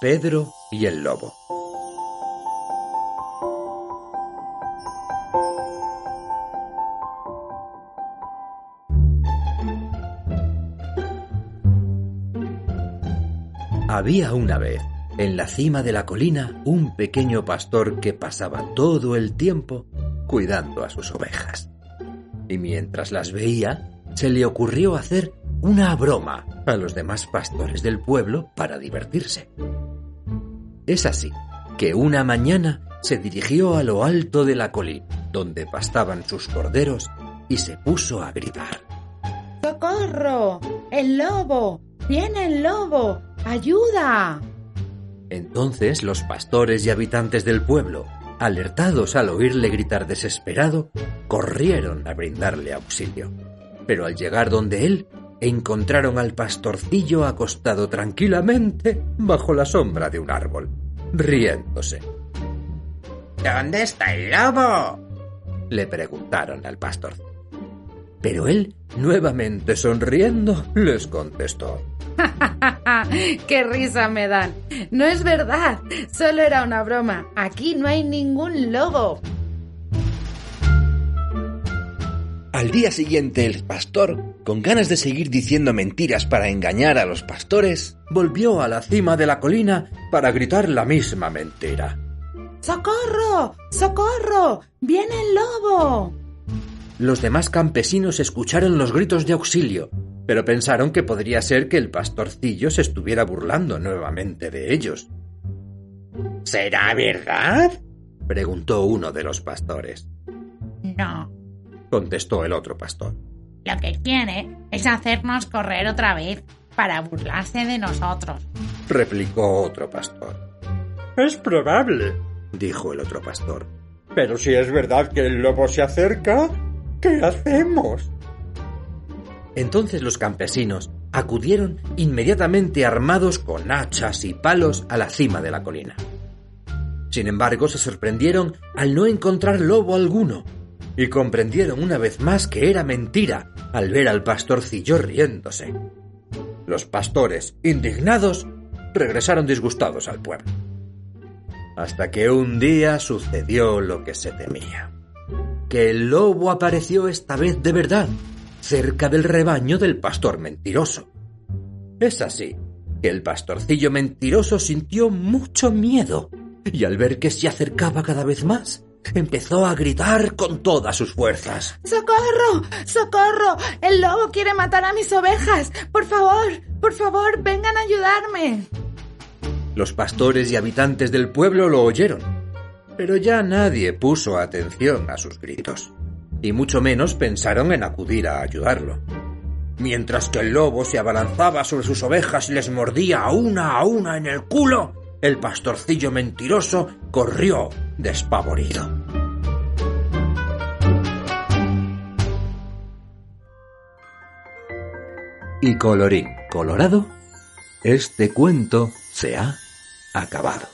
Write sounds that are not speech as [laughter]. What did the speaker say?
Pedro y el lobo. Había una vez, en la cima de la colina, un pequeño pastor que pasaba todo el tiempo cuidando a sus ovejas. Y mientras las veía, se le ocurrió hacer una broma a los demás pastores del pueblo para divertirse. Es así que una mañana se dirigió a lo alto de la colina, donde pastaban sus corderos, y se puso a gritar. ¡Socorro! ¡El lobo! ¡Viene el lobo! ¡Ayuda! Entonces los pastores y habitantes del pueblo, alertados al oírle gritar desesperado, corrieron a brindarle auxilio. Pero al llegar donde él, encontraron al pastorcillo acostado tranquilamente bajo la sombra de un árbol, riéndose. ¿Dónde está el lobo? le preguntaron al pastor. Pero él, nuevamente sonriendo, les contestó. [laughs] ¡Qué risa me dan! No es verdad, solo era una broma. Aquí no hay ningún lobo. Al día siguiente el pastor, con ganas de seguir diciendo mentiras para engañar a los pastores, volvió a la cima de la colina para gritar la misma mentira. ¡Socorro! ¡Socorro! ¡Viene el lobo! Los demás campesinos escucharon los gritos de auxilio pero pensaron que podría ser que el pastorcillo se estuviera burlando nuevamente de ellos. ¿Será verdad? preguntó uno de los pastores. No, contestó el otro pastor. Lo que quiere es hacernos correr otra vez para burlarse de nosotros, replicó otro pastor. Es probable, dijo el otro pastor. Pero si es verdad que el lobo se acerca, ¿qué hacemos? Entonces los campesinos acudieron inmediatamente armados con hachas y palos a la cima de la colina. Sin embargo, se sorprendieron al no encontrar lobo alguno y comprendieron una vez más que era mentira al ver al pastorcillo riéndose. Los pastores, indignados, regresaron disgustados al pueblo. Hasta que un día sucedió lo que se temía. Que el lobo apareció esta vez de verdad cerca del rebaño del pastor mentiroso. Es así que el pastorcillo mentiroso sintió mucho miedo y al ver que se acercaba cada vez más, empezó a gritar con todas sus fuerzas. ¡Socorro! ¡Socorro! El lobo quiere matar a mis ovejas. Por favor, por favor, vengan a ayudarme. Los pastores y habitantes del pueblo lo oyeron, pero ya nadie puso atención a sus gritos y mucho menos pensaron en acudir a ayudarlo. Mientras que el lobo se abalanzaba sobre sus ovejas y les mordía a una a una en el culo, el pastorcillo mentiroso corrió despavorido. Y colorín colorado, este cuento se ha acabado.